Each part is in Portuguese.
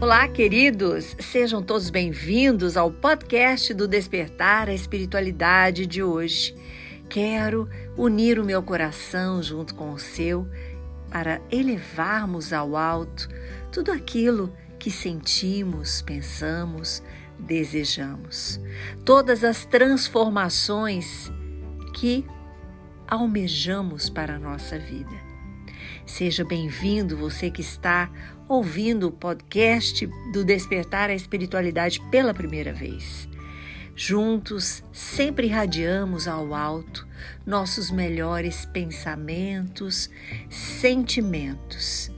Olá, queridos! Sejam todos bem-vindos ao podcast do Despertar a Espiritualidade de hoje. Quero unir o meu coração junto com o seu para elevarmos ao alto tudo aquilo que sentimos, pensamos, desejamos. Todas as transformações que almejamos para a nossa vida. Seja bem-vindo você que está ouvindo o podcast do Despertar a Espiritualidade pela primeira vez. Juntos, sempre irradiamos ao alto nossos melhores pensamentos, sentimentos.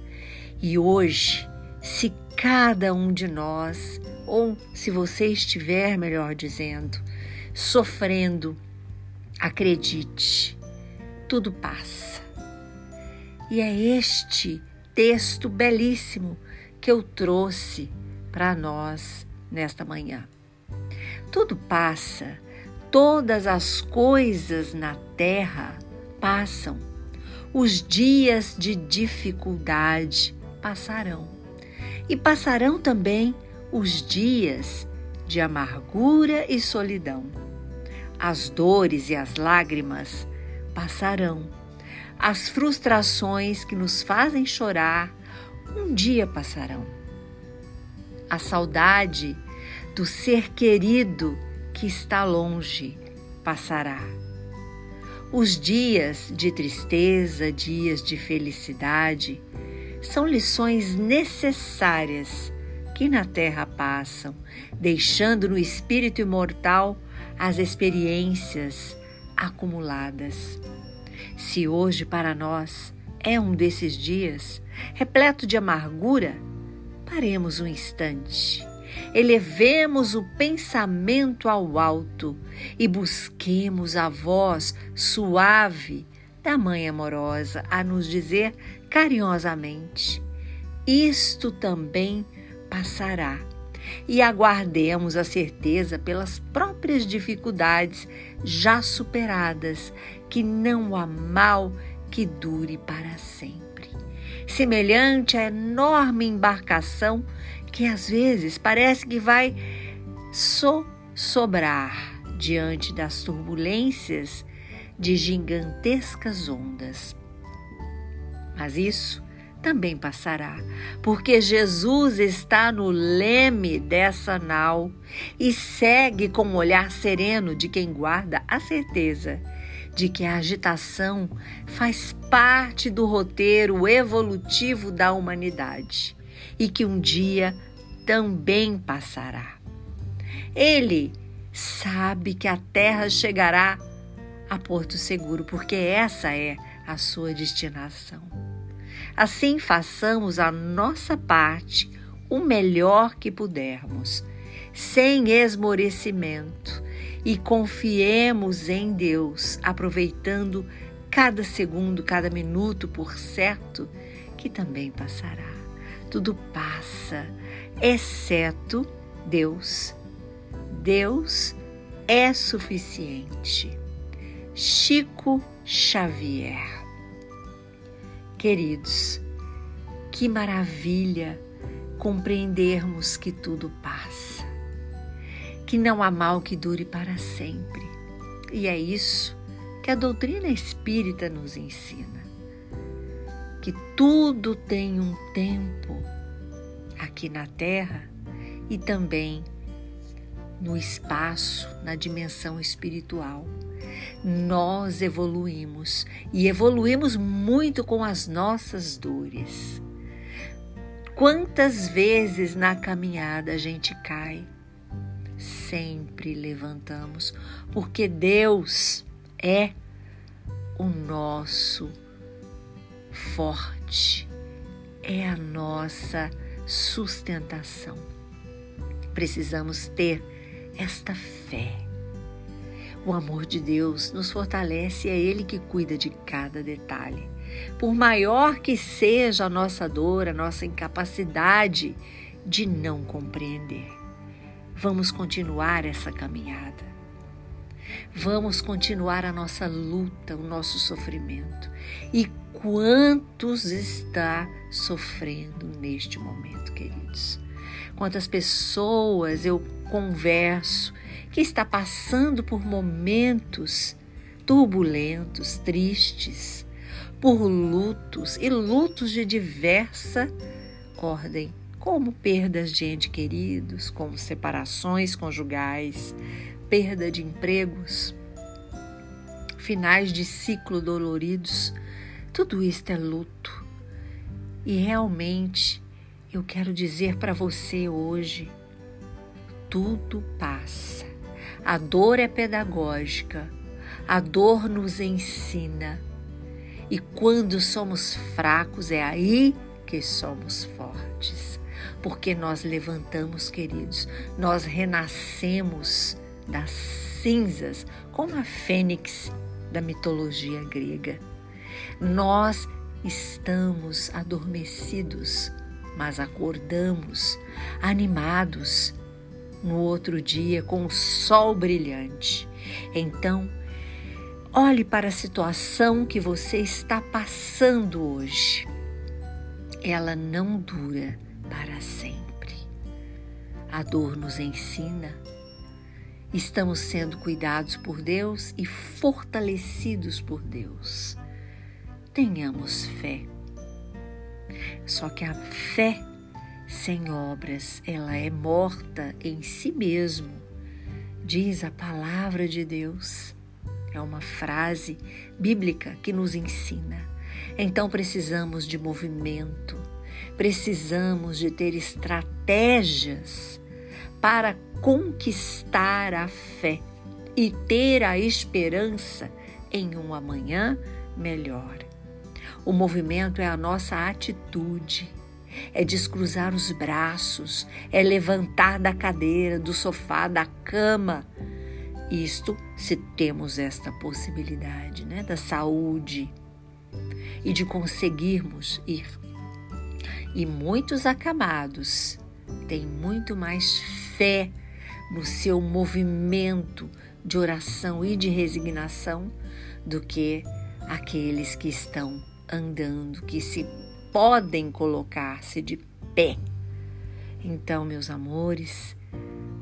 E hoje, se cada um de nós, ou se você estiver, melhor dizendo, sofrendo, acredite, tudo passa. E é este texto belíssimo que eu trouxe para nós nesta manhã. Tudo passa, todas as coisas na terra passam. Os dias de dificuldade passarão. E passarão também os dias de amargura e solidão. As dores e as lágrimas passarão as frustrações que nos fazem chorar um dia passarão. A saudade do ser querido que está longe passará. Os dias de tristeza, dias de felicidade, são lições necessárias que na terra passam, deixando no espírito imortal as experiências acumuladas. Se hoje para nós é um desses dias repleto de amargura, paremos um instante, elevemos o pensamento ao alto e busquemos a voz suave da Mãe amorosa a nos dizer carinhosamente: Isto também passará. E aguardemos a certeza pelas próprias dificuldades já superadas que não há mal que dure para sempre. Semelhante à enorme embarcação que às vezes parece que vai so sobrar diante das turbulências de gigantescas ondas. Mas isso também passará, porque Jesus está no leme dessa nau e segue com o olhar sereno de quem guarda a certeza de que a agitação faz parte do roteiro evolutivo da humanidade e que um dia também passará. Ele sabe que a Terra chegará a Porto Seguro, porque essa é a sua destinação. Assim, façamos a nossa parte o melhor que pudermos, sem esmorecimento, e confiemos em Deus, aproveitando cada segundo, cada minuto, por certo, que também passará. Tudo passa, exceto Deus. Deus é suficiente. Chico Xavier. Queridos, que maravilha compreendermos que tudo passa que não há mal que dure para sempre. E é isso que a doutrina espírita nos ensina. Que tudo tem um tempo aqui na Terra e também no espaço, na dimensão espiritual. Nós evoluímos e evoluímos muito com as nossas dores. Quantas vezes na caminhada a gente cai, sempre levantamos, porque Deus é o nosso forte, é a nossa sustentação. Precisamos ter esta fé. O amor de Deus nos fortalece e é Ele que cuida de cada detalhe. Por maior que seja a nossa dor, a nossa incapacidade de não compreender. Vamos continuar essa caminhada. Vamos continuar a nossa luta, o nosso sofrimento. E quantos está sofrendo neste momento, queridos? quantas pessoas eu converso que está passando por momentos turbulentos, tristes, por lutos e lutos de diversa ordem, como perdas de entes queridos, como separações conjugais, perda de empregos, finais de ciclo doloridos. Tudo isto é luto. E realmente eu quero dizer para você hoje: tudo passa. A dor é pedagógica, a dor nos ensina. E quando somos fracos, é aí que somos fortes. Porque nós levantamos, queridos, nós renascemos das cinzas, como a fênix da mitologia grega. Nós estamos adormecidos, mas acordamos animados no outro dia com o sol brilhante. Então, olhe para a situação que você está passando hoje. Ela não dura para sempre. A dor nos ensina. Estamos sendo cuidados por Deus e fortalecidos por Deus. Tenhamos fé. Só que a fé sem obras, ela é morta em si mesmo, diz a palavra de Deus. É uma frase bíblica que nos ensina. Então precisamos de movimento, precisamos de ter estratégias para conquistar a fé e ter a esperança em um amanhã melhor. O movimento é a nossa atitude é descruzar os braços, é levantar da cadeira, do sofá, da cama. Isto se temos esta possibilidade, né, da saúde e de conseguirmos ir. E muitos acamados têm muito mais fé no seu movimento de oração e de resignação do que aqueles que estão andando, que se podem colocar-se de pé. Então, meus amores,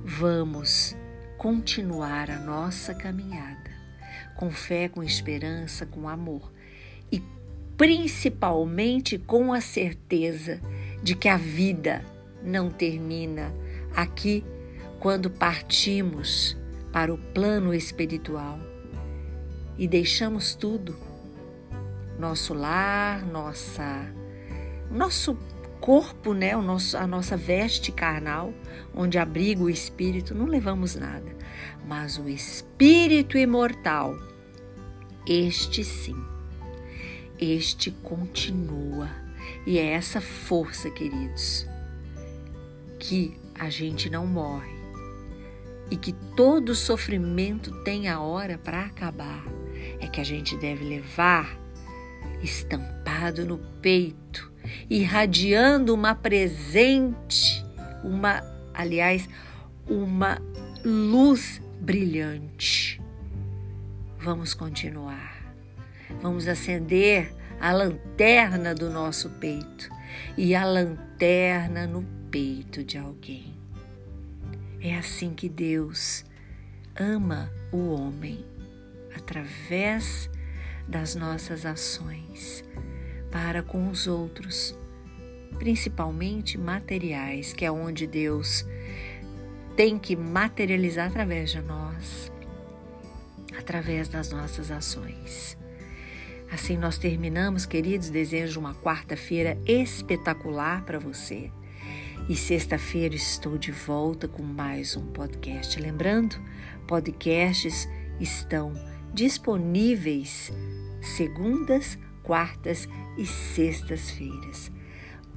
vamos continuar a nossa caminhada com fé, com esperança, com amor principalmente com a certeza de que a vida não termina aqui quando partimos para o plano espiritual e deixamos tudo nosso lar, nossa nosso corpo, né, o nosso, a nossa veste carnal, onde abriga o espírito, não levamos nada. Mas o espírito imortal, este sim, este continua. E é essa força, queridos, que a gente não morre e que todo sofrimento tem a hora para acabar. É que a gente deve levar estampado no peito irradiando uma presente, uma, aliás, uma luz brilhante. Vamos continuar. Vamos acender a lanterna do nosso peito e a lanterna no peito de alguém. É assim que Deus ama o homem através das nossas ações para com os outros, principalmente materiais, que é onde Deus tem que materializar através de nós, através das nossas ações. Assim nós terminamos, queridos. Desejo uma quarta-feira espetacular para você. E sexta-feira estou de volta com mais um podcast. Lembrando, podcasts estão disponíveis segundas, quartas e sextas-feiras.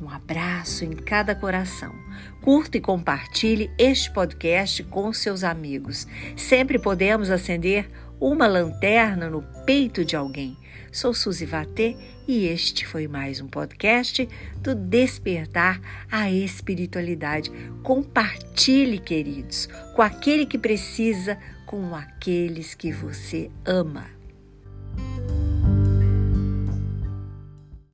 Um abraço em cada coração. Curta e compartilhe este podcast com seus amigos. Sempre podemos acender uma lanterna no peito de alguém. Sou Suzy Vatê e este foi mais um podcast do Despertar a Espiritualidade. Compartilhe, queridos, com aquele que precisa, com aqueles que você ama.